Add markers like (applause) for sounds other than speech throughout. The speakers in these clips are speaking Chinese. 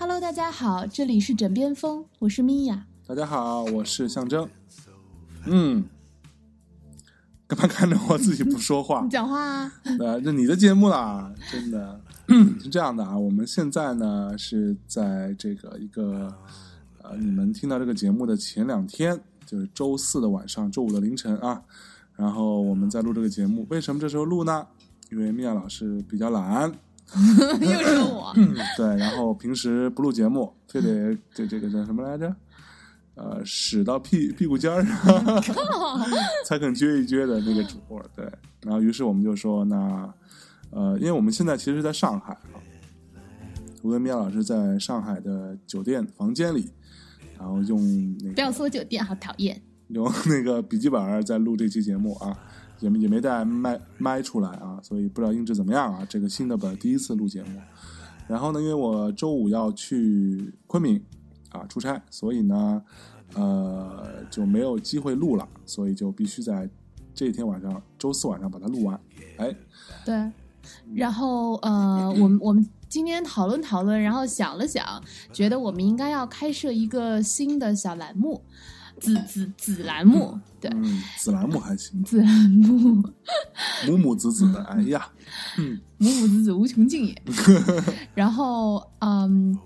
Hello，大家好，这里是枕边风，我是米娅。大家好，我是象征。嗯，干嘛看着我自己不说话你？讲话啊，呃，这你的节目啦，真的 (laughs) 是这样的啊。我们现在呢是在这个一个呃，你们听到这个节目的前两天，就是周四的晚上，周五的凌晨啊。然后我们在录这个节目，为什么这时候录呢？因为米娅老师比较懒 (laughs) (laughs) 又说我。对，然后平时不录节目，非得这这个叫什么来着？呃，使到屁屁股尖儿上才肯撅一撅的那个主播，对。然后于是我们就说，那呃，因为我们现在其实在上海啊，我跟米娅老师在上海的酒店房间里，然后用那个不要说酒店，好讨厌。用那个笔记本在录这期节目啊，也没也没带麦麦出来啊，所以不知道音质怎么样啊。这个新的本第一次录节目，然后呢，因为我周五要去昆明啊出差，所以呢，呃就没有机会录了，所以就必须在这天晚上，周四晚上把它录完。哎，对，然后呃，我们我们今天讨论讨论，然后想了想，觉得我们应该要开设一个新的小栏目，子子子栏目，对，嗯，子栏目还行，子栏目，母母子子的，哎呀，嗯母母子子无穷尽也。(laughs) 然后嗯，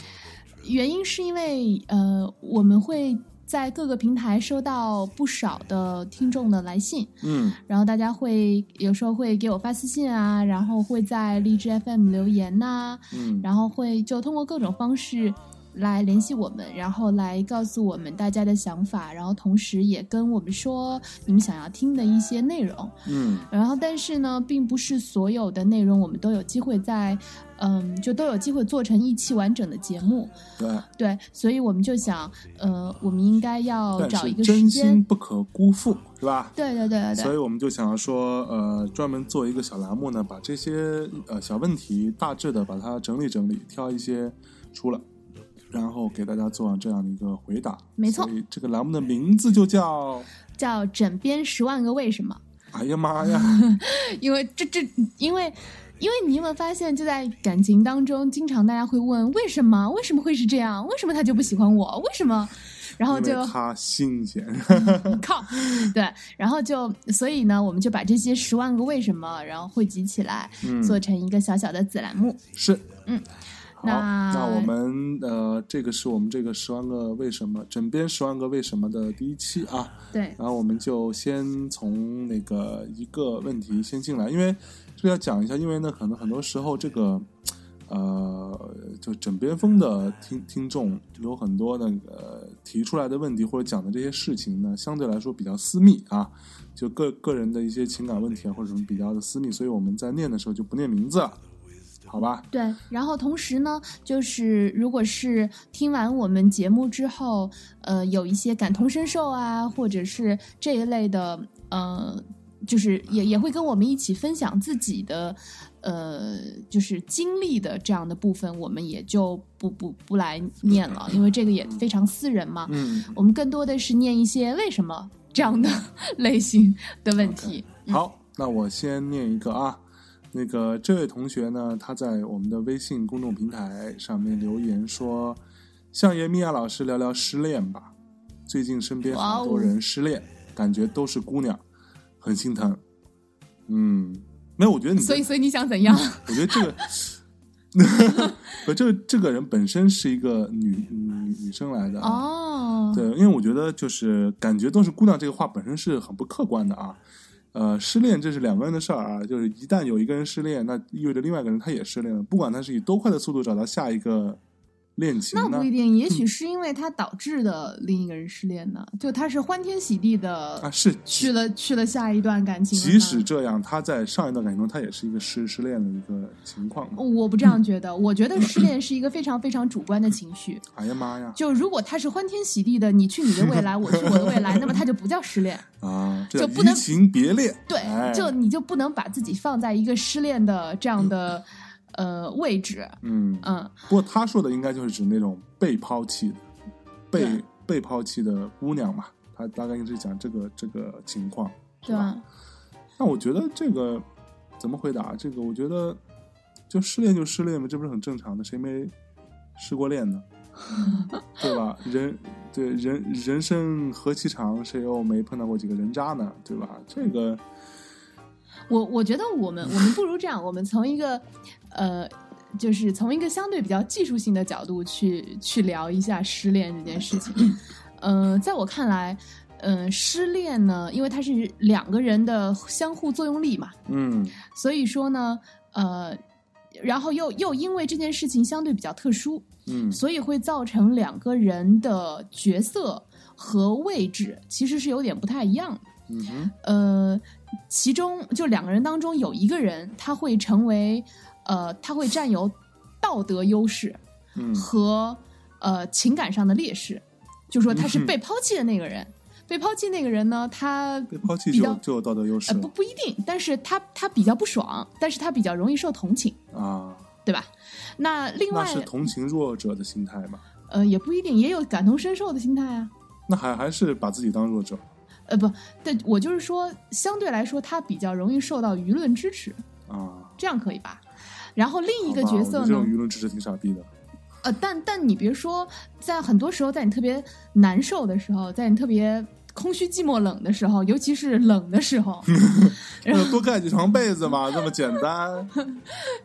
原因是因为呃，我们会在各个平台收到不少的听众的来信，嗯。然后大家会有时候会给我发私信啊，然后会在荔枝 FM 留言呐、嗯，然后会就通过各种方式来联系我们，然后来告诉我们大家的想法，然后同时也跟我们说你们想要听的一些内容。嗯。然后但是呢，并不是所有的内容我们都有机会在，嗯，就都有机会做成一期完整的节目。对，对，所以我们就想，呃，我们应该要找一个真心间。不可辜负，是吧？对对对对对。所以我们就想要说，呃，专门做一个小栏目呢，把这些呃小问题大致的把它整理整理，挑一些出来，然后给大家做这样的一个回答。没错所以这个栏目的名字就叫，(laughs) 叫枕边十万个为什么。哎呀妈呀，(laughs) 因为这这，因为因为你有没有发现，就在感情当中，经常大家会问为什么？为什么会是这样？为什么他就不喜欢我？为什么？然后就他新鲜。(laughs) 靠，对，然后就所以呢，我们就把这些十万个为什么，然后汇集起来，嗯做成一个小小的子栏目。是，嗯，好，那那我们呃，这个是我们这个十万个为什么枕边十万个为什么的第一期啊。对，然后我们就先从那个一个问题先进来，因为这要讲一下，因为呢，可能很多时候这个呃，就枕边风的听听众有很多那个提出来的问题或者讲的这些事情呢，相对来说比较私密啊，就个个人的一些情感问题啊或者什么比较的私密，所以我们在念的时候就不念名字了，好吧？对，然后同时呢，就是如果是听完我们节目之后，呃，有一些感同身受啊，或者是这一类的，呃，就是也也会跟我们一起分享自己的，呃，就是经历的这样的部分，我们也就不不不来念了，因为这个也非常私人嘛。嗯，我们更多的是念一些为什么这样的 (laughs) 类型的问题。嗯好，那我先念一个啊。那个这位同学呢，他在我们的微信公众平台上面留言说：“向爷米娅老师聊聊失恋吧，最近身边哇哦好多人失恋，感觉都是姑娘，很心疼。”嗯，没有，我觉得你所以，所以你想怎样？我觉得这个，不，这个这个人本身是一个女女女生来的啊。哦，对，因为我觉得就是感觉都是姑娘这个话本身是很不客观的啊。呃，失恋这是两个人的事儿啊，就是一旦有一个人失恋，那意味着另外一个人他也失恋了，不管他是以多快的速度找到下一个恋情呢那不一定，也许是因为他导致的另一个人失恋呢，就他是欢天喜地的啊，是去了去了下一段感情。即使这样，他在上一段感情中，他也是一个失失恋的一个情况。我不这样觉得，我觉得失恋 (clears throat) 是一个非常非常主观的情绪。哎呀妈呀！就如果他是欢天喜地的，你去你的未来，我去我的未来，那么他就不叫失恋。(laughs) 啊，就不能移情别恋。对，哎就你就不能把自己放在一个失恋的这样的呃位置。嗯，嗯，不过他说的应该就是指那种被抛弃的、被被抛弃的姑娘嘛。他大概就是讲这个这个情况，对吧？那我觉得这个怎么回答？这个我觉得就失恋就失恋嘛，这不是很正常的？谁没失过恋呢？(laughs) 对吧？人对人人生何其长，谁又没碰到过几个人渣呢？对吧？这个我我觉得我们我们不如这样，我们从一个呃，就是从一个相对比较技术性的角度去去聊一下失恋这件事情。嗯、(laughs) 在我看来，嗯、失恋呢，因为它是两个人的相互作用力嘛，嗯所以说呢，呃，然后又又因为这件事情相对比较特殊，嗯所以会造成两个人的角色和位置其实是有点不太一样的。嗯哼呃，其中就两个人当中有一个人，他会成为呃，他会占有道德优势嗯和呃情感上的劣势，就说他是被抛弃的那个人。被抛弃那个人呢，他被抛弃就就有道德优势呃不不一定，但是他他比较不爽，但是他比较容易受同情，啊。对吧？那另外那是同情弱者的心态嘛？呃也不一定，也有感同身受的心态啊。那还还是把自己当弱者呃不，对我就是说，相对来说，他比较容易受到舆论支持，啊？这样可以吧？然后另一个角色呢这种，舆论支持挺傻逼的。呃，但但你别说，在很多时候，在你特别难受的时候，在你特别空虚、寂寞、冷的时候，尤其是冷的时候，(laughs) 那多盖几床被子嘛，(laughs) 这么简单。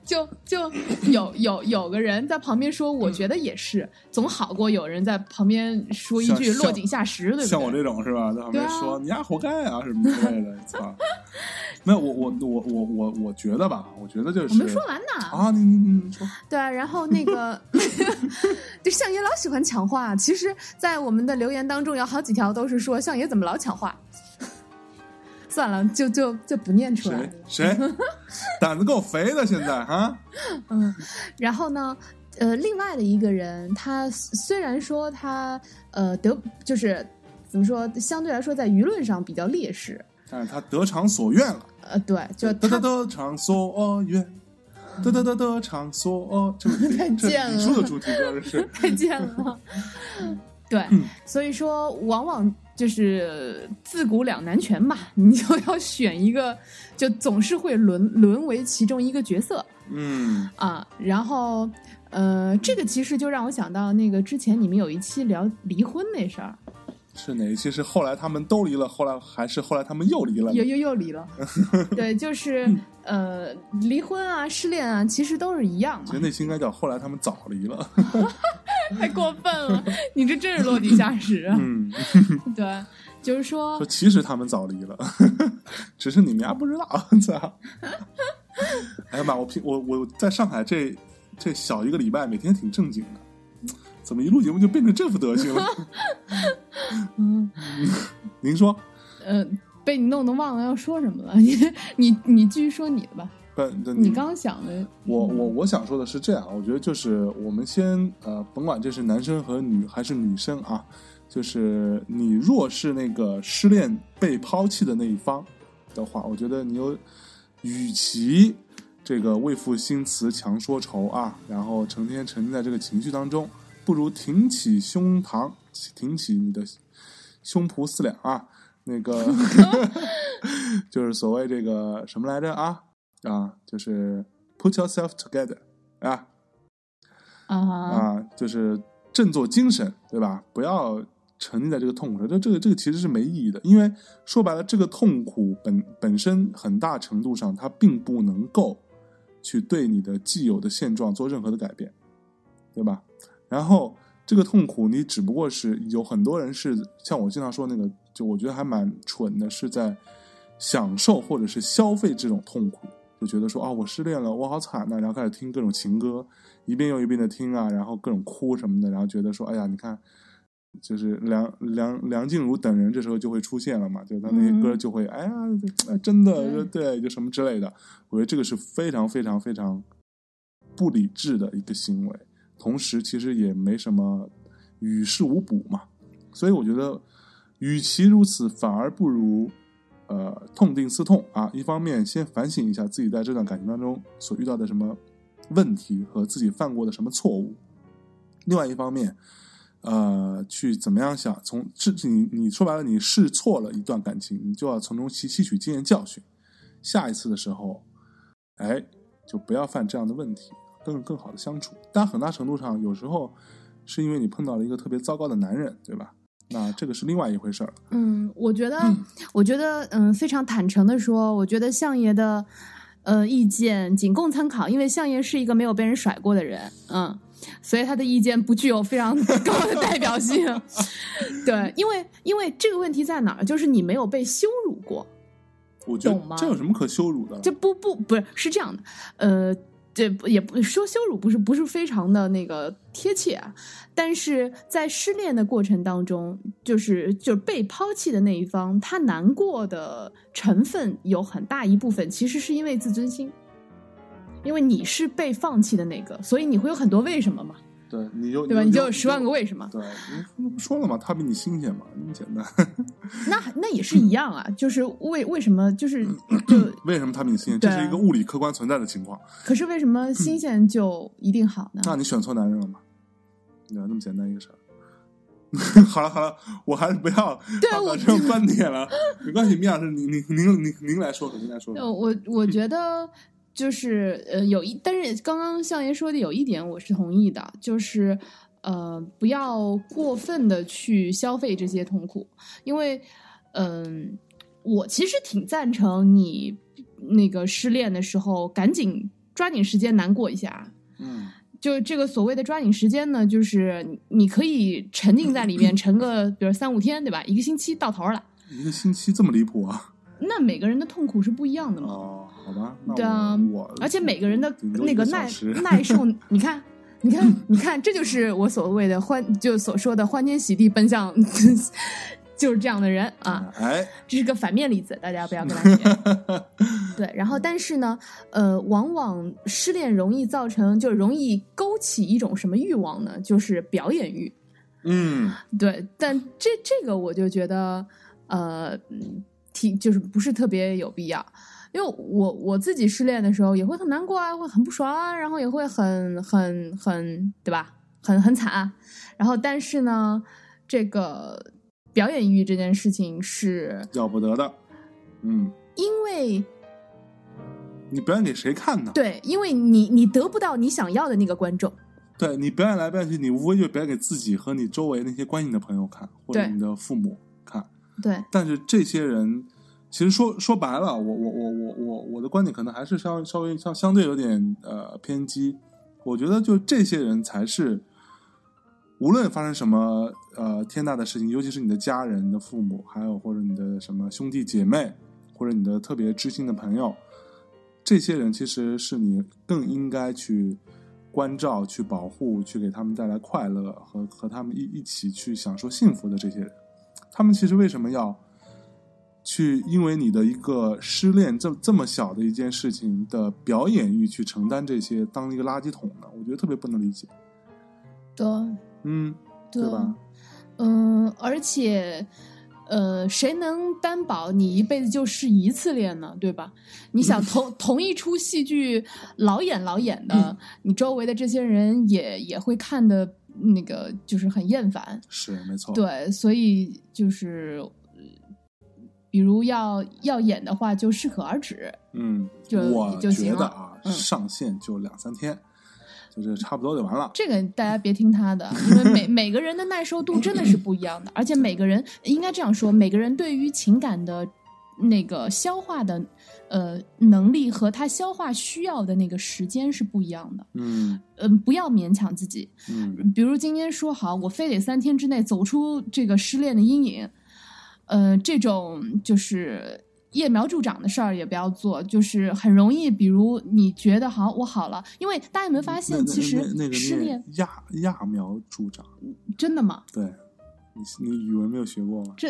就就有有有个人在旁边说，我觉得也是，总好过有人在旁边说一句落井下石，对不对？像我这种是吧，在旁边说、你丫活该啊什么之类的，操！(laughs) 没有，我我我我我我觉得吧，我觉得就是我没说完呢。啊，你你你你说，对啊，然后那个，就相爷老喜欢抢话。其实，在我们的留言当中，有好几条都是说相爷怎么老抢话。算了，就就就不念出来谁了。谁胆子够肥的，现在啊，(laughs) 嗯，然后呢，呃，另外的一个人，他虽然说他呃得就是怎么说，相对来说在舆论上比较劣势。但是他得偿所愿了，呃，对，就得得得偿所愿，得得得得偿所，这太这贱了你说的主题歌这是，(laughs) 太贱了。(laughs) 对，嗯所以说往往就是自古两难全嘛，你就要选一个，就总是会沦沦为其中一个角色嗯啊。然后，呃，这个其实就让我想到那个之前你们有一期聊离婚那事儿，是哪一期？是后来他们都离了，后来还是后来他们又离了？又又又离了。(laughs) 对，就是呃，离婚啊、失恋啊，其实都是一样的，其实那期应该叫后来他们早离了。(laughs) (laughs) 太过分了，你这真是落井下石啊。嗯，对，就是说说，其实他们早离了，只是你们家不知道。操！哎呀妈！我平我我在上海这这小一个礼拜，每天挺正经的，怎么一录节目就变成这副德行了？(laughs) 嗯。(laughs) 您说？呃，被你弄得忘了要说什么了。你你你继续说你的吧。不，那你刚想的，我我我想说的是这样，我觉得就是我们先呃，甭管这是男生和女还是女生啊，就是你若是那个失恋被抛弃的那一方的话，我觉得你有，与其这个为赋新词强说愁啊，然后成天沉浸在这个情绪当中，不如挺起胸膛，挺起你的胸脯四两啊，那个 (laughs) (laughs) 就是所谓这个什么来着啊？啊，就是 put yourself together 啊啊，啊，就是振作精神，对吧？不要沉溺在这个痛苦上，这这个这个其实是没意义的，因为说白了，这个痛苦本本身很大程度上它并不能够去对你的既有的现状做任何的改变，对吧？然后这个痛苦，你只不过是有很多人是像我经常说那个，就我觉得还蛮蠢的，是在享受或者是消费这种痛苦。就觉得说啊，我失恋了，我好惨呐、然后开始听各种情歌，一遍又一遍的听啊，然后各种哭什么的，然后觉得说，哎呀，你看，就是梁梁梁静茹等人这时候就会出现了嘛，就他那些歌嗯就会，哎呀，哎真的对对，就什么之类的，我觉得这个是非常非常非常不理智的一个行为，同时其实也没什么与事无补嘛，所以我觉得，与其如此，反而不如。呃，痛定思痛啊！一方面先反省一下自己在这段感情当中所遇到的什么问题和自己犯过的什么错误，另外一方面，呃，去怎么样想从是你你说白了，你试错了一段感情，你就要从中吸吸取经验教训，下一次的时候，哎，就不要犯这样的问题，更更好的相处。但很大程度上，有时候是因为你碰到了一个特别糟糕的男人，对吧？那这个是另外一回事儿。嗯，我觉得，我觉得，嗯，非常坦诚的说，我觉得相爷的，呃，意见仅供参考，因为相爷是一个没有被人甩过的人，嗯，所以他的意见不具有非常 (laughs) 高的代表性。(laughs) 对，因为因为这个问题在哪儿，就是你没有被羞辱过，我觉懂吗得这有什么可羞辱的？这不不不是是这样的，呃，这也不说羞辱，不是不是非常的那个贴切啊。但是在失恋的过程当中，就是就是被抛弃的那一方，他难过的成分有很大一部分其实是因为自尊心，因为你是被放弃的那个，所以你会有很多为什么嘛，对你就对吧？你就十万个为什么，对，你不说了嘛，他比你新鲜嘛，那么简单。那那也是一样啊，就是为为什么就是就 (clears throat) 为什么他比你新鲜？这是一个物理客观存在的情况。可是为什么 (clears throat) 新鲜就一定好呢？那你选错男人了嘛？对，那么简单一个事儿。(laughs) 好了好了，我还是不要发对我表这种观点了。没关系，米老师，您您您您您来说说，您来说呃，说。我我觉得就是呃，有一，但是刚刚相爷说的有一点我是同意的，就是呃，不要过分的去消费这些痛苦，因为嗯、我其实挺赞成你那个失恋的时候赶紧抓紧时间难过一下。嗯就这个所谓的抓紧时间呢，就是你你可以沉浸在里面，沉个比如三五天，对吧？一个星期到头了，一个星期这么离谱啊？那每个人的痛苦是不一样的嘛。哦，好吧，对啊而且每个人的那个耐 (laughs) 耐受，你看，你看，你看，这就是我所谓的欢，就所说的欢天喜地奔向，(laughs) 就是这样的人啊。哎，(laughs) 这是个反面例子，大家不要跟他学。对，然后但是呢，呃，往往失恋容易造成，就容易勾起一种什么欲望呢？就是表演欲。嗯对，但这这个我就觉得，呃，嗯挺就是不是特别有必要，因为我我自己失恋的时候也会很难过啊，会很不爽啊，然后也会很很很对吧，很很惨啊，然后但是呢，这个表演欲这件事情是要不得的。嗯，因为你表演给谁看呢？对，因为你你得不到你想要的那个观众，对你表演来表演去，你无非就表演给自己和你周围那些关心的朋友看，或者你的父母看。对，但是这些人，其实说说白了，我我我我我我的观点可能还是稍稍微相相对有点呃偏激。我觉得就这些人才是，无论发生什么呃天大的事情，尤其是你的家人、你的父母，还有或者你的什么兄弟姐妹，或者你的特别知心的朋友，这些人其实是你更应该去关照、去保护、去给他们带来快乐和和他们一一起去享受幸福的这些人。他们其实为什么要去因为你的一个失恋这这么小的一件事情的表演欲去承担这些，当一个垃圾桶呢？我觉得特别不能理解。对，嗯，对吧？嗯，而且，呃，谁能担保你一辈子就是一次恋呢？对吧？你想同 (laughs) 同一出戏剧老演老演的，你周围的这些人也也会看的那个就是很厌烦。是没错。，对，所以就是，呃比如要要演的话，就适可而止。嗯，就我觉得啊，嗯上线就两三天，就这差不多就完了。这个大家别听他的，因为每 (laughs) 每个人的耐受度真的是不一样的，而且每个人应该这样说，每个人对于情感的那个消化的呃能力和他消化需要的那个时间是不一样的。嗯嗯、不要勉强自己。嗯比如今天说好，我非得三天之内走出这个失恋的阴影，呃，这种就是揠苗助长的事儿也不要做，就是很容易，比如你觉得好，我好了，因为大家有没有发现，其实失恋那揠揠苗助长，真的吗？对，你你语文没有学过吗？这、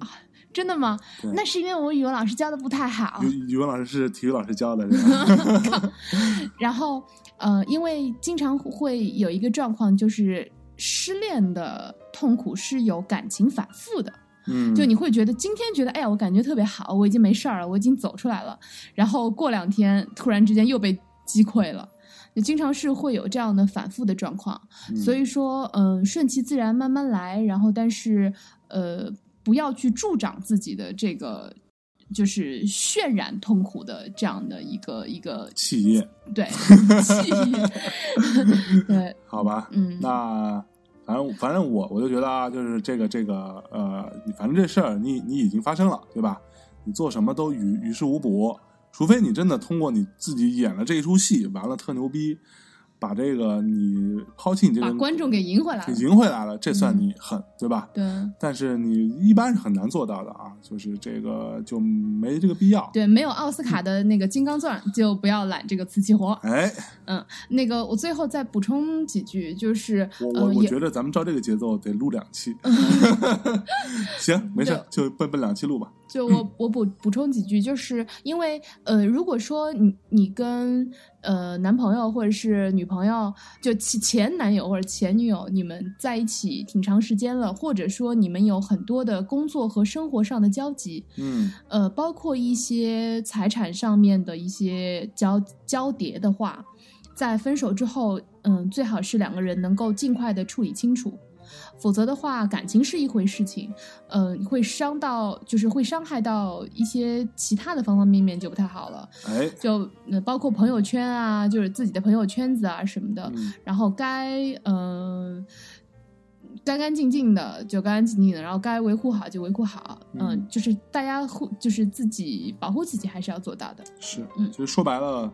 啊真的吗？那是因为我语文老师教的不太好。语语文老师是体育老师教的，是吧？(laughs) (laughs) 然后，呃，因为经常会有一个状况，就是失恋的痛苦是有感情反复的。嗯，就你会觉得今天觉得，哎呀，我感觉特别好，我已经没事儿了，我已经走出来了。然后过两天突然之间又被击溃了，就经常是会有这样的反复的状况。嗯所以说，嗯、顺其自然，慢慢来。然后，但是，呃，不要去助长自己的这个。就是渲染痛苦的这样的一个一个企业，对 (laughs) 企业，(laughs) 对，好吧？嗯那反正反正我我就觉得啊，就是这个这个呃，反正这事儿你你已经发生了，对吧？你做什么都于于事无补，除非你真的通过你自己演了这一出戏，完了特牛逼，把这个你抛弃你这个把观众给赢回来给了。赢回来了，这算你狠，对吧？对但是你一般是很难做到的啊，就是这个就没这个必要。对，没有奥斯卡的那个金刚钻，就不要揽这个瓷器活。哎，嗯，那个我最后再补充几句，就是我呃我我觉得咱们照这个节奏得录两期 (laughs) (laughs) 行，没事，就奔奔两期录吧。就我我补补充几句，就是因为呃，如果说你你跟呃男朋友或者是女朋友，就前前男友或者前女友，你们在一起挺长时间了，或者说你们有很多的工作和生活上的交集，嗯。呃，包括一些财产上面的一些交交叠的话，在分手之后，嗯，最好是两个人能够尽快的处理清楚，否则的话，感情是一回事情，嗯、会伤到，就是会伤害到一些其他的方方面面就不太好了，哎，就呃包括朋友圈啊，就是自己的朋友圈子啊什么的，嗯。然后该嗯。干干净净的就干干净净的，然后该维护好就维护好，嗯，嗯就是大家护就是自己保护自己还是要做到的，是，嗯。就是说白了，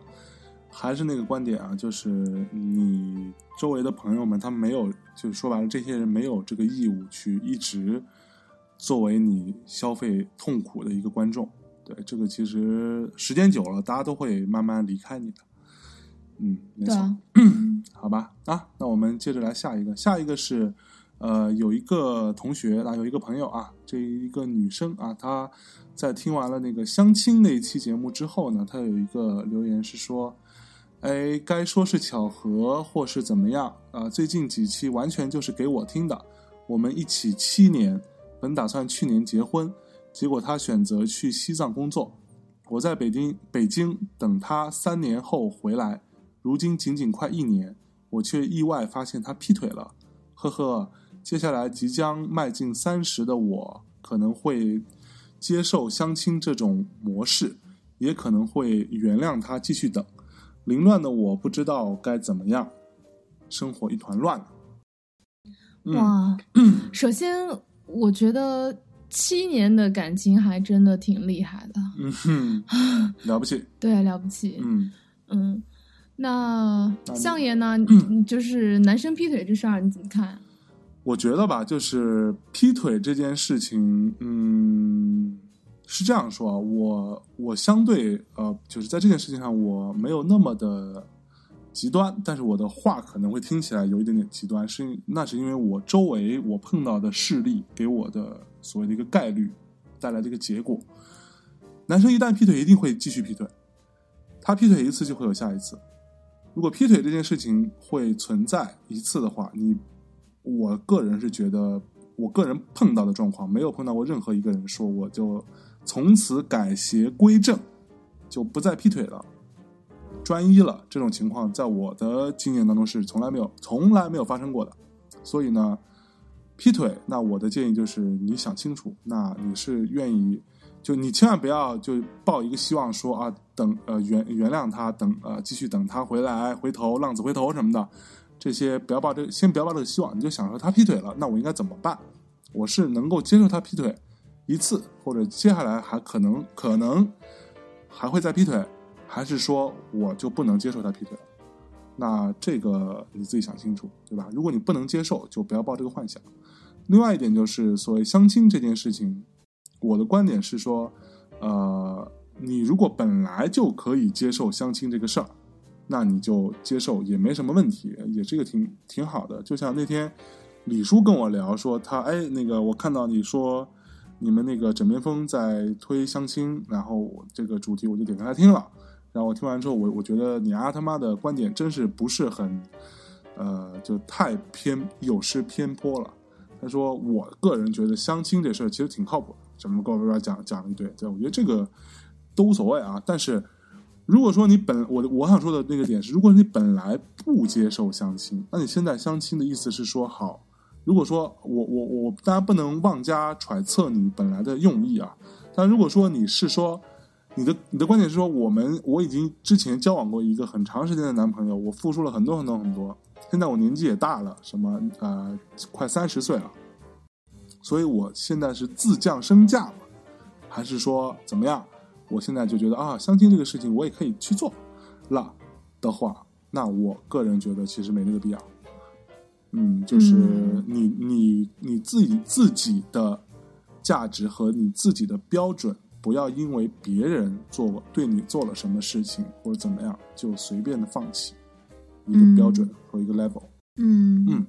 还是那个观点啊，就是你周围的朋友们，他们没有，就是说白了，这些人没有这个义务去一直作为你消费痛苦的一个观众。对，这个其实时间久了，大家都会慢慢离开你的。嗯，没错。(clears throat) 好吧，啊，那我们接着来下一个，下一个是，呃，有一个同学啊，有一个朋友啊，这一个女生啊，她在听完了那个相亲那一期节目之后呢，她有一个留言是说，哎，该说是巧合或是怎么样啊、最近几期完全就是给我听的，我们一起七年，本打算去年结婚，结果他选择去西藏工作，我在北京北京等他三年后回来。如今仅仅快一年，我却意外发现他劈腿了，呵呵。接下来即将迈进三十的我，可能会接受相亲这种模式，也可能会原谅他继续等。凌乱的我不知道该怎么样，生活一团乱。嗯，哇，首先我觉得七年的感情还真的挺厉害的，嗯哼，了不起。对，了不起，嗯，嗯，那相爷呢？你就是男生劈腿这事儿你怎么看？我觉得吧，就是劈腿这件事情，嗯，是这样说啊，我我相对呃，就是在这件事情上，我没有那么的极端，但是我的话可能会听起来有一点点极端，是那是因为我周围我碰到的事例给我的所谓的一个概率带来的一个结果。男生一旦劈腿，一定会继续劈腿，他劈腿一次就会有下一次。如果劈腿这件事情会存在一次的话，你我个人是觉得，我个人碰到的状况没有碰到过任何一个人说我就从此改邪归正，就不再劈腿了，专一了。这种情况在我的经验当中是从来没有、从来没有发生过的。所以呢，劈腿，那我的建议就是你想清楚，那你是愿意，就你千万不要就抱一个希望说啊，等呃原原谅他，等呃继续等他回来，回头浪子回头什么的。这些不要抱这，先不要抱这个希望，你就想说他劈腿了，那我应该怎么办？我是能够接受他劈腿一次，或者接下来还可能可能还会再劈腿，还是说我就不能接受他劈腿了？那这个你自己想清楚，对吧？如果你不能接受，就不要抱这个幻想。另外一点就是所谓相亲这件事情，我的观点是说，呃，你如果本来就可以接受相亲这个事儿，那你就接受也没什么问题，也是一个挺挺好的。就像那天李叔跟我聊说，他哎那个我看到你说你们那个枕边风在推相亲，然后这个主题我就点开来听了，然后我听完之后，我我觉得你啊他妈的观点真是不是很，呃，就太偏有失偏颇了。他说：“我个人觉得相亲这事儿其实挺靠谱的，什么跟我讲讲了一堆，对，我觉得这个都无所谓啊。但是如果说你本我我想说的那个点是，如果你本来不接受相亲，那你现在相亲的意思是说好，如果说我我我大家不能妄加揣测你本来的用意啊。但如果说你是说你的你的观点是说，我们我已经之前交往过一个很长时间的男朋友，我付出了很多很多很多。”现在我年纪也大了，什么呃，快三十岁了，所以我现在是自降身价嘛，还是说怎么样？我现在就觉得啊，相亲这个事情我也可以去做了的话，那我个人觉得其实没那个必要。嗯，就是你你你自己自己的价值和你自己的标准，不要因为别人做对你做了什么事情或者怎么样，就随便的放弃。一个标准和一个 level，嗯嗯，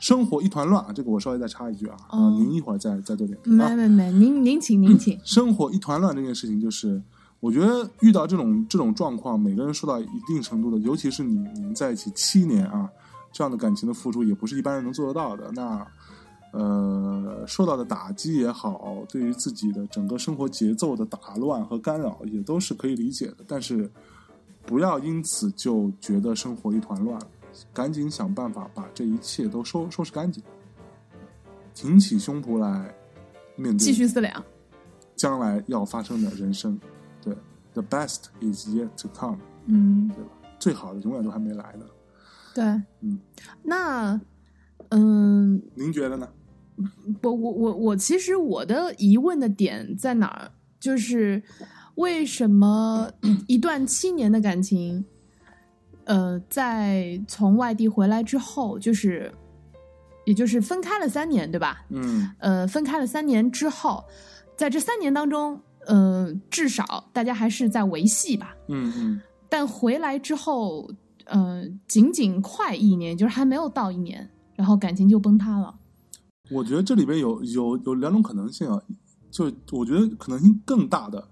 生活一团乱啊！这个我稍微再插一句啊，啊，哦您一会儿再再做点评啊。没没没，您您请您请，生活一团乱这件事情，就是我觉得遇到这种这种状况，每个人受到一定程度的，尤其是你你们在一起七年啊，这样的感情的付出，也不是一般人能做得到的。那呃，受到的打击也好，对于自己的整个生活节奏的打乱和干扰，也都是可以理解的。但是。不要因此就觉得生活一团乱，赶紧想办法把这一切都收收拾干净，挺起胸脯来面对继续思量。将来要发生的人生。对，the best is yet to come，嗯，对吧？最好的永远都还没来呢。对，嗯，那嗯，您觉得呢？我我我我其实我的疑问的点在哪儿？就是为什么一段七年的感情，呃，在从外地回来之后，就是也就是分开了三年，对吧？嗯呃，分开了三年之后，在这三年当中，呃，至少大家还是在维系吧。嗯嗯但回来之后，呃，仅仅快一年，就是还没有到一年，然后感情就崩塌了。我觉得这里边有有有两种可能性啊，就我觉得可能性更大的，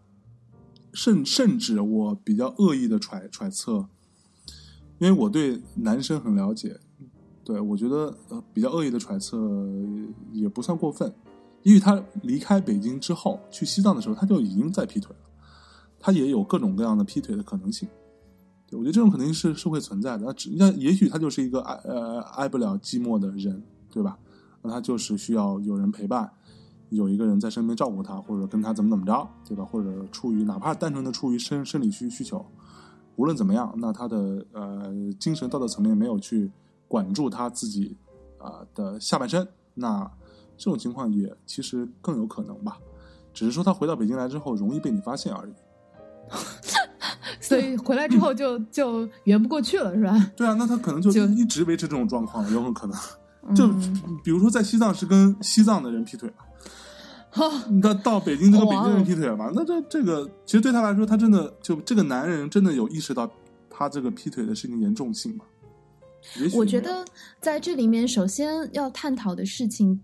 甚甚至我比较恶意的揣揣测，因为我对男生很了解，对我觉得呃比较恶意的揣测也不算过分，因为他离开北京之后去西藏的时候，他就已经在劈腿了，他也有各种各样的劈腿的可能性。我觉得这种肯定是是会存在的。那只那也许他就是一个爱呃爱不了寂寞的人，对吧？那他就是需要有人陪伴，有一个人在身边照顾他，或者跟他怎么怎么着，对吧？或者出于哪怕单纯的出于生生理需需求，无论怎么样，那他的呃精神道德层面没有去管住他自己啊、的下半身，那这种情况也其实更有可能吧。只是说他回到北京来之后容易被你发现而已。(laughs) 所以回来之后就 (laughs) 就圆不过去了，是吧？对啊，那他可能就就一直维持这种状况，有很可能。就嗯比如说在西藏是跟西藏的人劈腿嘛，好，你到到北京就跟北京人劈腿了嘛，那这这个其实对他来说，他真的就这个男人真的有意识到他这个劈腿的事情严重性吗？我觉得在这里面，首先要探讨的事情，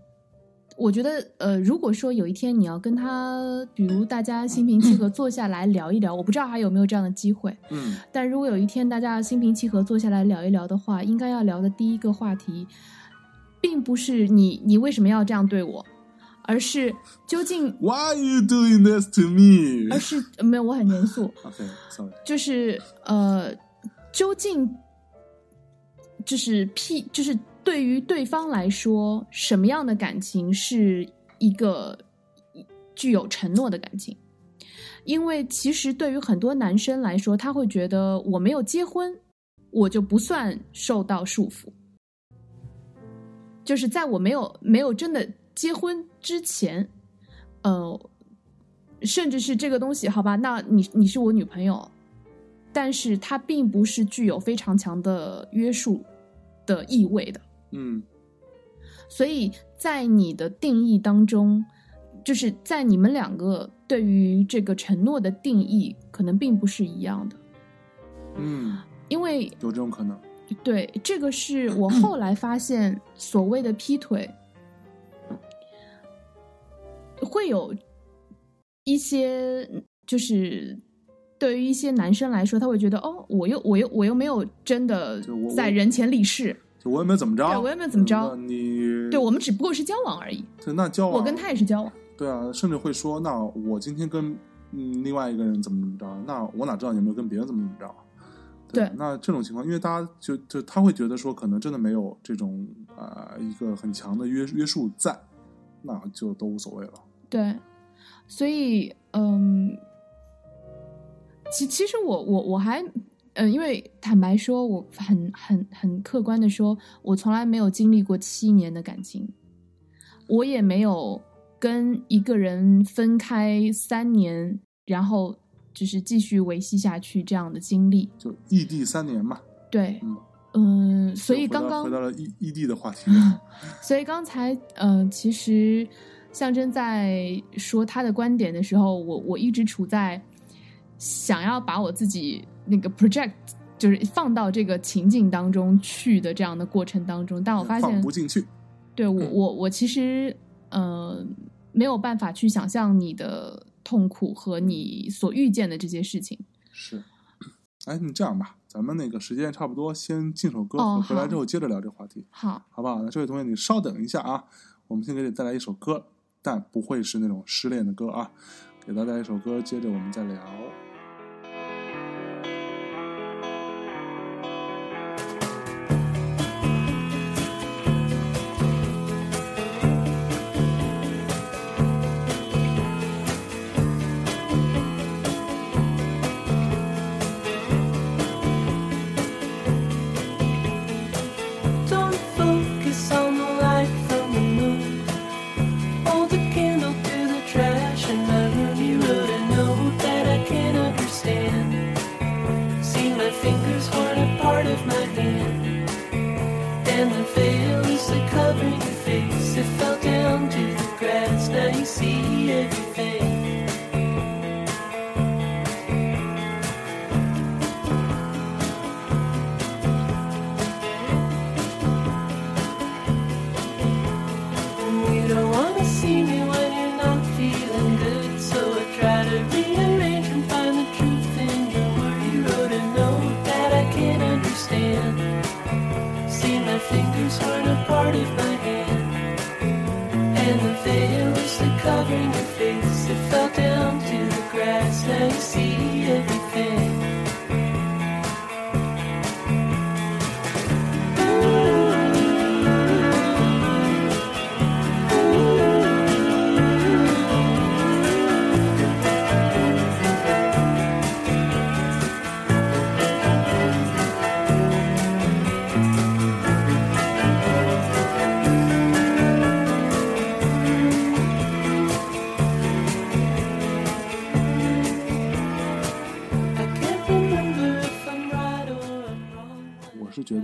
我觉得呃，如果说有一天你要跟他，比如大家心平气和坐下来聊一聊，我不知道还有没有这样的机会。嗯但如果有一天大家心平气和坐下来聊一聊的话，应该要聊的第一个话题，并不是你你为什么要这样对我，而是究竟，，Why are you doing this to me？而是呃没有，我很严肃，(laughs) OK，sorry，、就是呃，究竟就是 P，就是对于对方来说，什么样的感情是一个具有承诺的感情？因为其实对于很多男生来说，他会觉得我没有结婚，我就不算受到束缚。就是在我没有没有真的结婚之前，呃，甚至是这个东西，好吧，那你你是我女朋友，但是它并不是具有非常强的约束的意味的。嗯。所以在你的定义当中，就是在你们两个对于这个承诺的定义可能并不是一样的，嗯，因为有这种可能。对，这个是我后来发现，所谓的劈腿，会有一些，就是对于一些男生来说，他会觉得，哦，我又我又我又没有真的在人前立誓，就我也没有怎么着，对我也没有怎么着那你对我们只不过是交往而已，对那交往，我跟他也是交往，对啊，甚至会说，那我今天跟嗯另外一个人怎么怎么着，那我哪知道你有没有跟别人怎么怎么着？啊对那这种情况，因为大家就就他会觉得说，可能真的没有这种啊、呃一个很强的约约束在，那就都无所谓了。对，所以嗯，其其实我我我还嗯，因为坦白说，我很很很客观的说，我从来没有经历过七年的感情，我也没有跟一个人分开三年，然后就是继续维系下去这样的经历。就异地三年嘛，对，嗯，嗯，所以刚刚回到了异异地的话题，(laughs) 所以刚才，呃，其实象征在说他的观点的时候，我我一直处在想要把我自己那个 project 就是放到这个情境当中去的这样的过程当中，但我发现放不进去。对我嗯我我其实呃没有办法去想象你的痛苦和你所遇见的这些事情。是，哎，你这样吧，咱们那个时间差不多，先进首歌，哦回来之后接着聊这话题，好，好不好？那这位同学，你稍等一下啊，我们先给你带来一首歌，但不会是那种失恋的歌啊，给大家一首歌，接着我们再聊。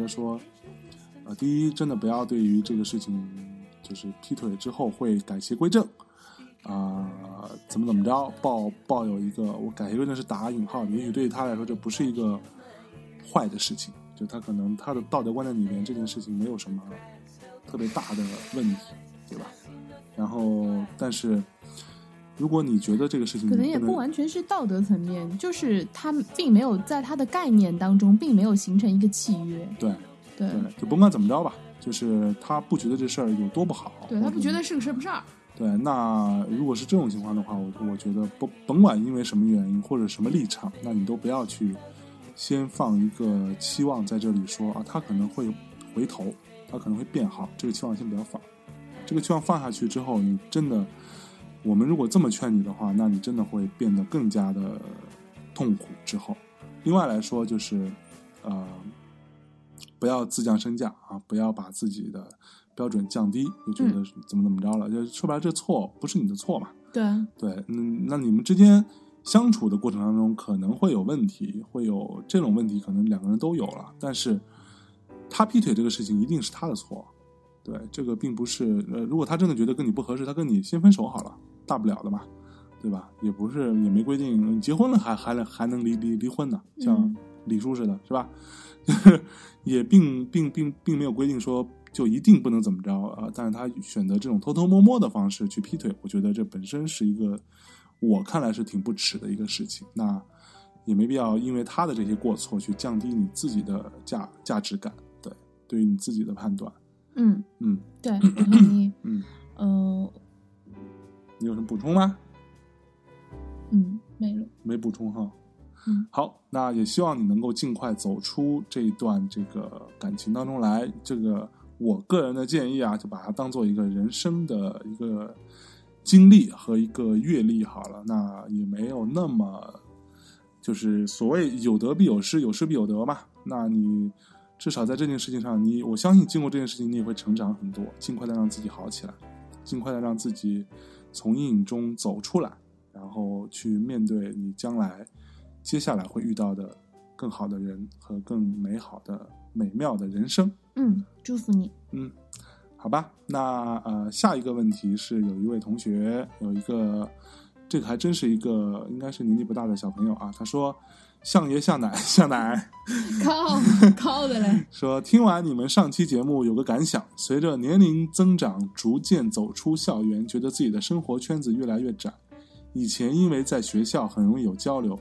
说，呃，第一，真的不要对于这个事情，就是劈腿之后会改邪归正，啊、怎么怎么着，抱抱有一个我改邪归正是打引号，也许对于他来说这不是一个坏的事情，就他可能他的道德观念里面这件事情没有什么特别大的问题，对吧？然后，但是如果你觉得这个事情可能也不完全是道德层面，就是他并没有在他的概念当中，并没有形成一个契约。对对对，就甭管怎么着吧，就是他不觉得这事儿有多不好，对他不觉得是个什么事儿。对，那如果是这种情况的话，我我觉得不甭管因为什么原因或者什么立场，那你都不要去先放一个期望在这里说啊，他可能会回头，他可能会变好，这个期望先不要放。这个期望放下去之后，你真的，我们如果这么劝你的话，那你真的会变得更加的痛苦。之后，另外来说就是，呃，不要自降身价啊，不要把自己的标准降低，就觉得怎么怎么着了，就说白了，这错不是你的错嘛。对啊，对，嗯，那你们之间相处的过程当中可能会有问题，会有这种问题，可能两个人都有了，但是他劈腿这个事情一定是他的错，对，这个并不是，呃，如果他真的觉得跟你不合适，他跟你先分手好了，大不了的嘛，对吧？也不是也没规定结婚了还还能还能离离离婚呢，像嗯李叔似的，是吧？就 (laughs) 是也并并并并没有规定说就一定不能怎么着啊、但是他选择这种偷偷摸摸的方式去劈腿，我觉得这本身是一个我看来是挺不耻的一个事情。那也没必要因为他的这些过错去降低你自己的价价值感，对，对于你自己的判断，嗯，嗯对，我同意。嗯，呃，你有什么补充吗？嗯，没了。没补充哈。嗯，好，那也希望你能够尽快走出这一段这个感情当中来。这个我个人的建议啊，就把它当做一个人生的一个经历和一个阅历好了。那也没有那么，就是所谓有得必有失，有失必有得嘛。那你至少在这件事情上，你我相信经过这件事情，你也会成长很多，尽快的让自己好起来，尽快的让自己从阴影中走出来。然后去面对你将来接下来会遇到的更好的人和更美好的美妙的人生。嗯，祝福你。嗯，好吧，那呃，下一个问题是有一位同学有一个，这个还真是一个应该是年纪不大的小朋友啊，他说：“相爷相奶相奶。” (laughs) 靠靠的嘞。(laughs) 说听完你们上期节目有个感想，随着年龄增长，逐渐走出校园，觉得自己的生活圈子越来越窄。以前因为在学校很容易有交流，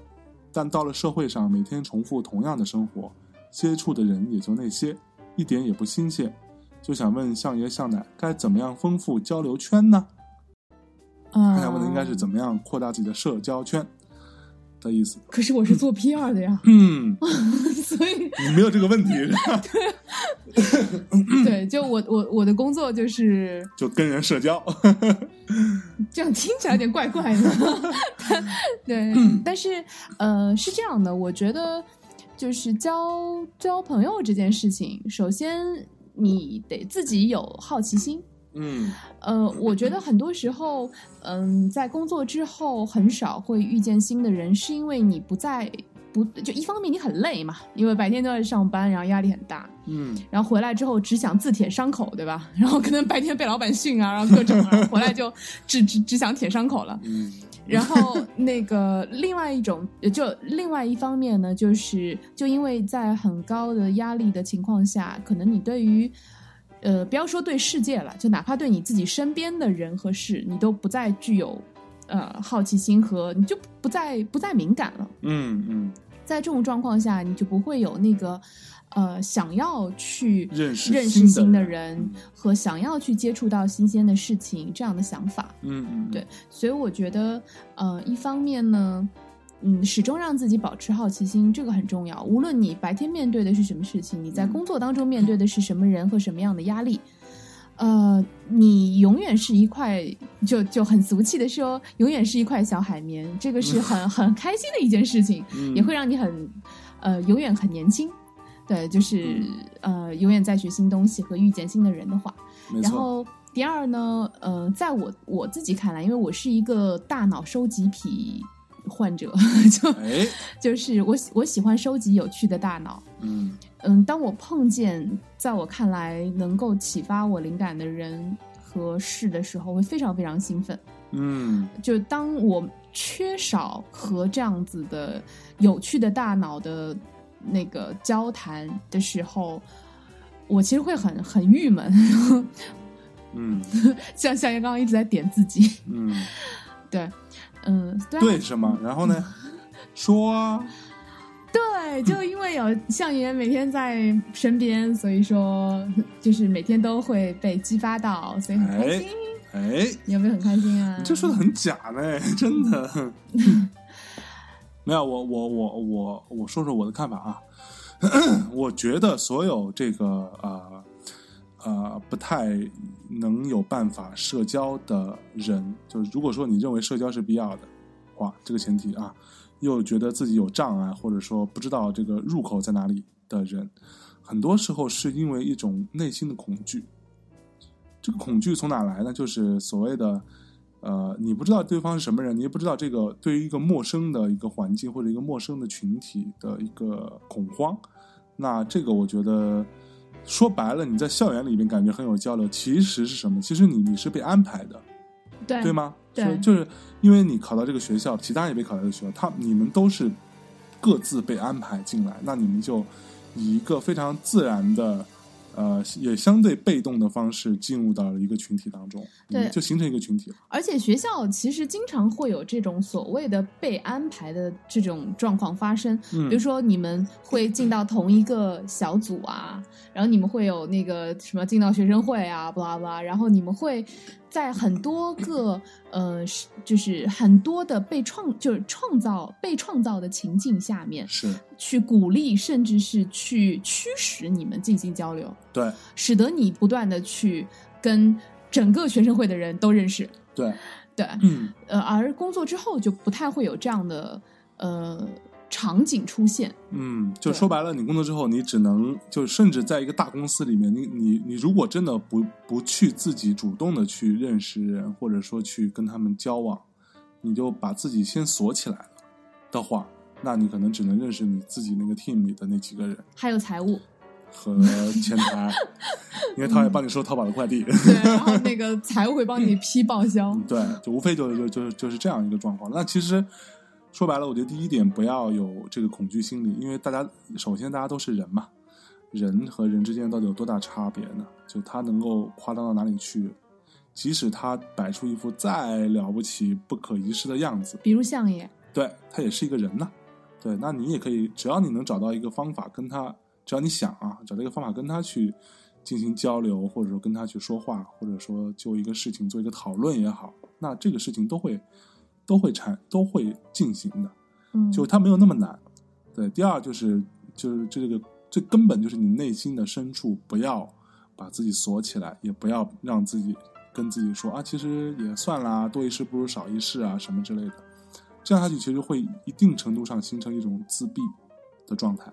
但到了社会上，每天重复同样的生活，接触的人也就那些，一点也不新鲜。就想问相爷相奶，该怎么样丰富交流圈呢？啊，他想问的应该是怎么样扩大自己的社交圈的意思。可是我是做 PR 的呀，嗯，(laughs) 所以你没有这个问题是吧？(laughs) 对，就我我我的工作就是 (laughs) 就跟人社交。这样，听起来有点怪怪的。对，但是呃，是这样的，我觉得就是交交朋友这件事情，首先你得自己有好奇心。嗯呃，我觉得很多时候，嗯，在工作之后很少会遇见新的人，是因为你不在不就一方面你很累嘛，因为白天都在上班，然后压力很大，嗯然后回来之后只想自舔伤口，对吧？(laughs) 然后可能白天被老板训啊，然后各种啊，回来就只只只想舔伤口了。嗯然后那个另外一种，就另外一方面呢，就是就因为在很高的压力的情况下，可能你对于呃，不要说对世界了，就哪怕对你自己身边的人和事，你都不再具有呃好奇心和你就不再不再敏感了。嗯嗯，在这种状况下，你就不会有那个呃想要去认识认识新的人和想要去接触到新鲜的事情这样的想法。嗯嗯，对，所以我觉得，呃，一方面呢，嗯，始终让自己保持好奇心，这个很重要。无论你白天面对的是什么事情，你在嗯。工作当中面对的是什么人和什么样的压力，呃，你永远是一块，就就很俗气的说，永远是一块小海绵，这个是很很开心的一件事情，嗯。也会让你很，呃，永远很年轻。对，就是呃，永远在学新东西和遇见新的人的话，然后第二呢，呃，在我我自己看来，因为我是一个大脑收集癖患者，(laughs) 就哎，就是我喜我喜欢收集有趣的大脑。嗯嗯，当我碰见在我看来能够启发我灵感的人和事的时候，会非常非常兴奋。嗯就当我缺少和这样子的有趣的大脑的那个交谈的时候，我其实会很很郁闷。嗯 (laughs) 像像刚刚一直在点自己，嗯，(laughs) 对，嗯，对啊对什么？(laughs) 然后呢？说啊，对，就因为有相爷每天在身边，所以说就是每天都会被激发到，所以很开心。哎，你有没有很开心啊？你这说的很假呢，(laughs) 真的。没有，我我我我我说说我的看法啊。(clears throat) 我觉得所有这个呃呃不太能有办法社交的人，就是如果说你认为社交是必要的话，这个前提啊，又觉得自己有障碍，或者说不知道这个入口在哪里的人，很多时候是因为一种内心的恐惧。这个恐惧从哪来呢？就是所谓的，呃，你不知道对方是什么人，你也不知道这个对于一个陌生的一个环境或者一个陌生的群体的一个恐慌。那这个我觉得说白了，你在校园里面感觉很有交流，其实是什么？其实你你是被安排的，对对吗？对就是因为你考到这个学校，其他人也被考到这个学校，他你们都是各自被安排进来，那你们就以一个非常自然的。呃，也相对被动的方式进入到了一个群体当中，对就形成一个群体了。而且学校其实经常会有这种所谓的被安排的这种状况发生，嗯比如说你们会进到同一个小组啊，然后你们会有那个什么进到学生会啊，巴拉巴拉，然后你们会在很多个呃，是就是很多的被创就是创造被创造的情境下面是去鼓励，甚至是去驱使你们进行交流，对使得你不断的去跟整个学生会的人都认识。对，对，嗯，呃，而工作之后就不太会有这样的呃场景出现。嗯，就说白了，你工作之后，你只能就甚至在一个大公司里面，你你你如果真的不不去自己主动的去认识人，或者说去跟他们交往，你就把自己先锁起来了的话，那你可能只能认识你自己那个 team 里的那几个人还有财务，和前台，(laughs) 因为他也帮你收淘宝的快递。对，然后那个财务会帮你批报销。对，就无非就就就就是这样一个状况。那其实说白了，我觉得第一点不要有这个恐惧心理，因为大家首先大家都是人嘛，人和人之间到底有多大差别呢？就他能够夸张到哪里去？即使他摆出一副再了不起、不可一世的样子，比如相爷，对他也是一个人呐。对，那你也可以，只要你能找到一个方法跟他，只要你想啊，找到一个方法跟他去进行交流，或者说跟他去说话，或者说就一个事情做一个讨论也好，那这个事情都会都会产都会进行的，嗯，就它没有那么难。对，第二就是就是这个最根本就是你内心的深处不要把自己锁起来，也不要让自己跟自己说啊，其实也算啦，多一事不如少一事啊什么之类的。这样下去其实会一定程度上形成一种自闭的状态，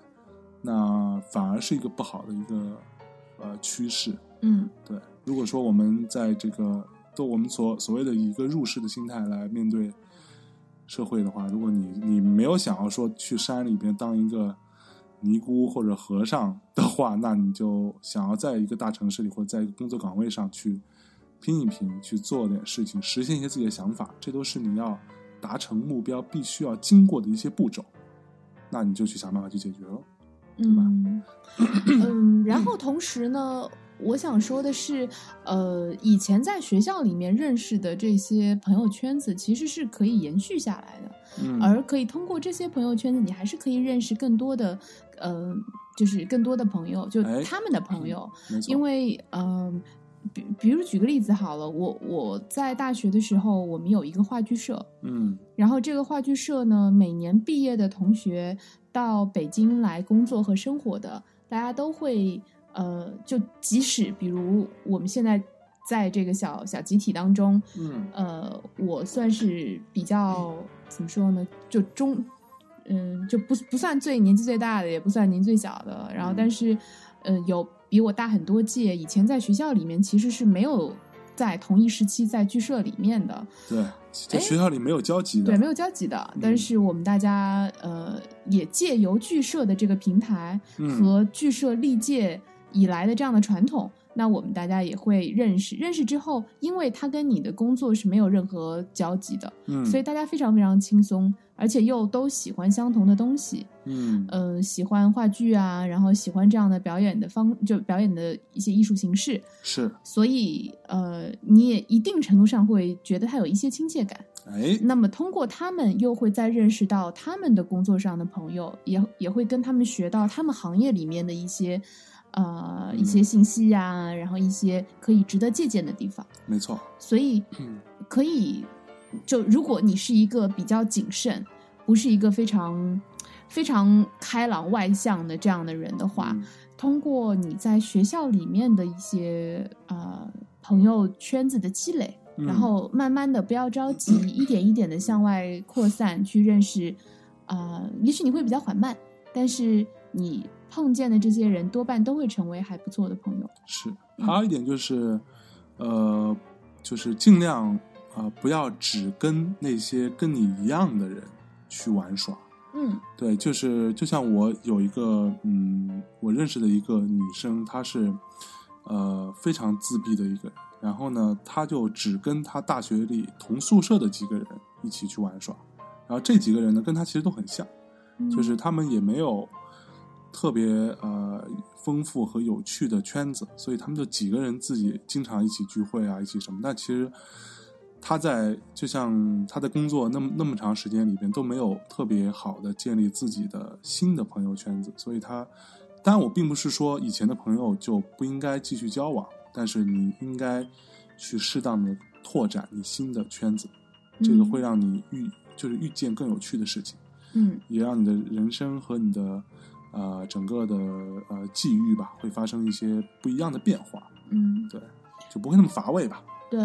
那反而是一个不好的一个呃趋势。嗯对，如果说我们在这个都我们所所谓的一个入世的心态来面对社会的话，如果你你没有想要说去山里边当一个尼姑或者和尚的话，那你就想要在一个大城市里或者在一个工作岗位上去拼一拼，去做点事情，实现一些自己的想法，这都是你要达成目标必须要经过的一些步骤。那你就去想办法去解决了。嗯 (coughs) 嗯，然后同时呢，我想说的是，呃，以前在学校里面认识的这些朋友圈子，其实是可以延续下来的。嗯，而可以通过这些朋友圈子，你还是可以认识更多的，呃，就是更多的朋友，就哎他们的朋友，因为嗯、呃比比如举个例子好了，我我在大学的时候，我们有一个话剧社，嗯然后这个话剧社呢，每年毕业的同学到北京来工作和生活的，大家都会呃，就即使比如我们现在在这个小小集体当中，嗯。呃，我算是比较怎么说呢，就中，嗯，就不不算最年纪最大的，也不算年纪最小的，然后但是，呃，有比我大很多届，以前在学校里面其实是没有在同一时期在剧社里面的，对，在哎学校里没有交集的，对，没有交集的，但是我们大家呃也借由剧社的这个平台嗯。和剧社历届以来的这样的传统，那我们大家也会认识。认识之后，因为他跟你的工作是没有任何交集的，嗯，所以大家非常非常轻松，而且又都喜欢相同的东西，嗯呃，喜欢话剧啊，然后喜欢这样的表演的方，就表演的一些艺术形式，是，所以呃，你也一定程度上会觉得他有一些亲切感。哎，那么通过他们，又会再认识到他们的工作上的朋友，也也会跟他们学到他们行业里面的一些呃一些信息呀、然后一些可以值得借鉴的地方。没错，所以嗯可以，就如果你是一个比较谨慎，不是一个非常非常开朗外向的这样的人的话，嗯通过你在学校里面的一些呃朋友圈子的积累，嗯然后慢慢的不要着急，(clears throat) 一点一点的向外扩散，去认识，啊，也许你会比较缓慢，但是你碰见的这些人多半都会成为还不错的朋友。是，还有一点就是，呃，就是尽量啊、呃不要只跟那些跟你一样的人去玩耍。嗯。对，就是就像我有一个嗯，我认识的一个女生，她是呃非常自闭的一个人，然后呢，他就只跟他大学里同宿舍的几个人一起去玩耍，然后这几个人呢，跟他其实都很像，嗯。就是他们也没有特别呃丰富和有趣的圈子，所以他们就几个人自己经常一起聚会啊，一起什么。但其实他在就像他的工作那么那么长时间里边都没有特别好的建立自己的新的朋友圈子，所以他当然我并不是说以前的朋友就不应该继续交往，但是你应该去适当的拓展你新的圈子，这个嗯会让你遇就是遇见更有趣的事情。嗯也让你的人生和你的呃整个的呃际遇吧，会发生一些不一样的变化，嗯，对，就不会那么乏味吧。对。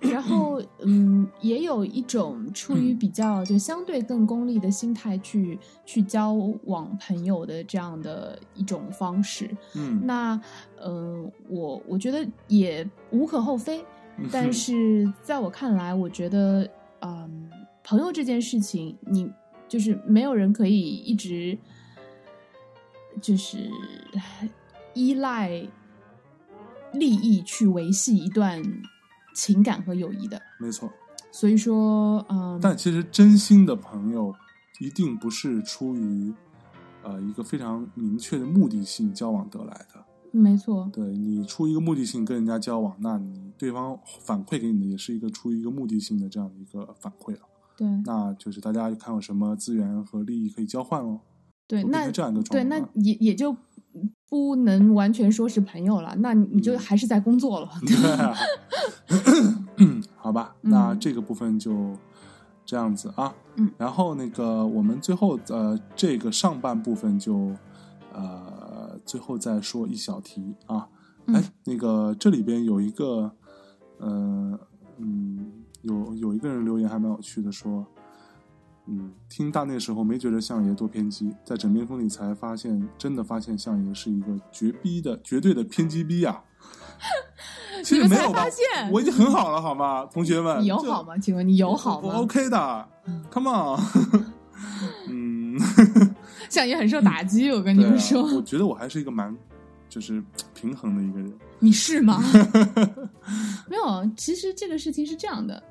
然后嗯，也有一种出于比较就相对更功利的心态去去交往朋友的这样的一种方式。嗯，那呃，我我觉得也无可厚非，但是在我看来，我觉得，嗯，朋友这件事情，你就是没有人可以一直就是依赖利益去维系一段情感和友谊的。没错，所以说，嗯，但其实真心的朋友一定不是出于呃一个非常明确的目的性交往得来的。没错，对你出于一个目的性跟人家交往，那你对方反馈给你的也是一个出于一个目的性的这样的一个反馈了。对那就是大家看有什么资源和利益可以交换喽。对，那成这样一个对，那也也就不能完全说是朋友了，那你你就嗯还是在工作了。(laughs) 对啊，(laughs) 好吧，那嗯这个部分就这样子啊。嗯，然后那个我们最后呃这个上半部分就呃最后再说一小题啊。嗯哎，那个这里边有一个呃嗯有有一个人留言还蛮有趣的说。嗯，听大内时候没觉得相爷多偏激，在枕边风里才发现，真的发现相爷是一个绝逼的、绝对的偏激逼啊！(laughs) 其你们才实没有吧发现我已经很好了，好吗，同学们？你友好吗？请问你友好我吗？OK 的，Come on。(laughs) (laughs) 嗯，相爷很受打击，我跟你们说，我觉得我还是一个蛮就是平衡的一个人。你是吗？没有，其实这个事情是这样的，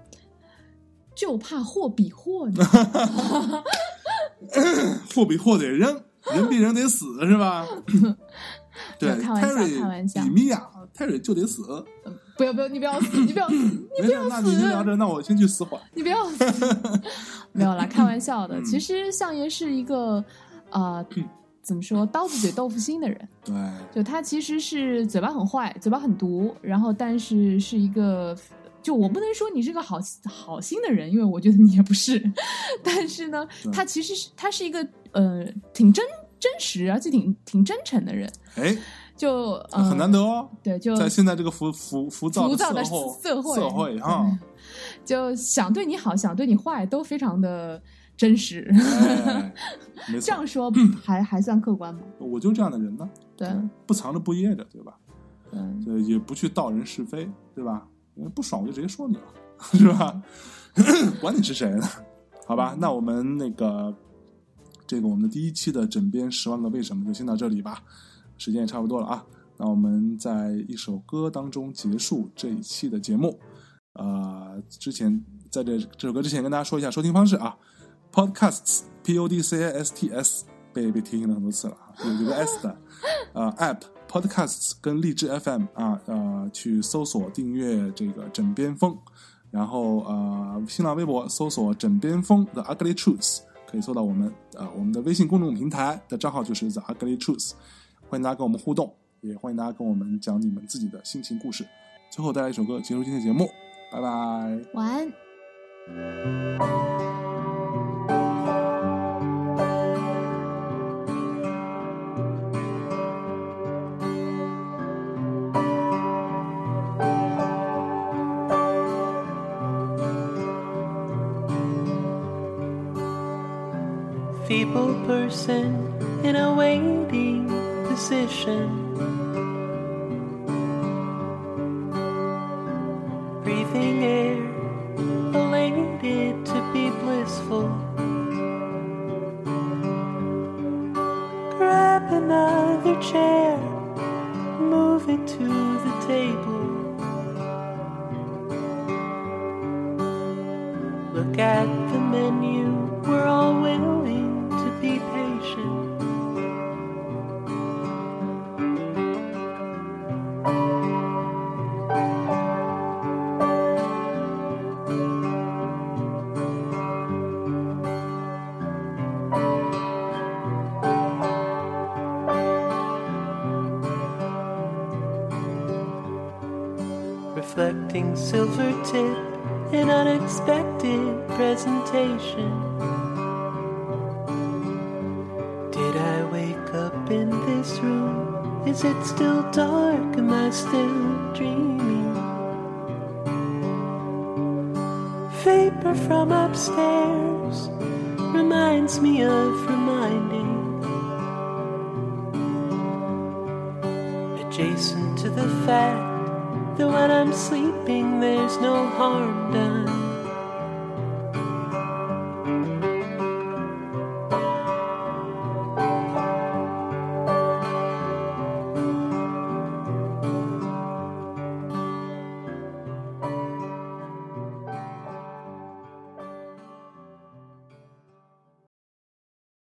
就怕货比货，(laughs) 货比货得扔，人比人得死，是吧？对开玩笑开玩笑比米娅，Terry 就得死。不要不要，你不要死，你不要死，(laughs) 没事，那你先聊着，那我先去死缓。你不要死，(laughs) 没有啦，开玩笑的。嗯其实相爷是一个啊，(clears throat) 怎么说，刀子嘴豆腐心的人。对，就他其实是嘴巴很坏，嘴巴很毒，然后但是是一个，就我不能说你是个好好心的人，因为我觉得你也不是，但是呢，他其实是他是一个呃挺真真实而且挺挺真诚的人，哎，就呃很难得哦，对，就在现在这个浮浮浮躁浮躁的社会社会社会啊，就想对你好，想对你坏，都非常的真实。这样，说还还算客观吗？我就这样的人呢，对，不藏着不掖着，对吧？嗯，对，也不去道人是非，对吧？我不爽我就直接说你了，(laughs) 是吧？(coughs) 管你是谁呢？好吧，那我们那个这个我们的第一期的枕边十万个为什么就先到这里吧，时间也差不多了啊。那我们在一首歌当中结束这一期的节目。呃，之前在这这首歌之前跟大家说一下收听方式啊，Podcasts P O D C A S T S 被被提醒了很多次了，有一个 S 的呃 App Podcasts 跟荔枝 FM 啊呃去搜索订阅这个枕边风，然后呃新浪微博搜索枕边风的 Ugly Truth，可以搜到我们呃我们的微信公众平台的账号就是 The Ugly Truth，欢迎大家跟我们互动，也欢迎大家跟我们讲你们自己的心情故事。最后带来一首歌结束今天的节目，拜拜。晚安。Person in a waiting position. Breathing air, elated to be blissful. Grab another chair, move it to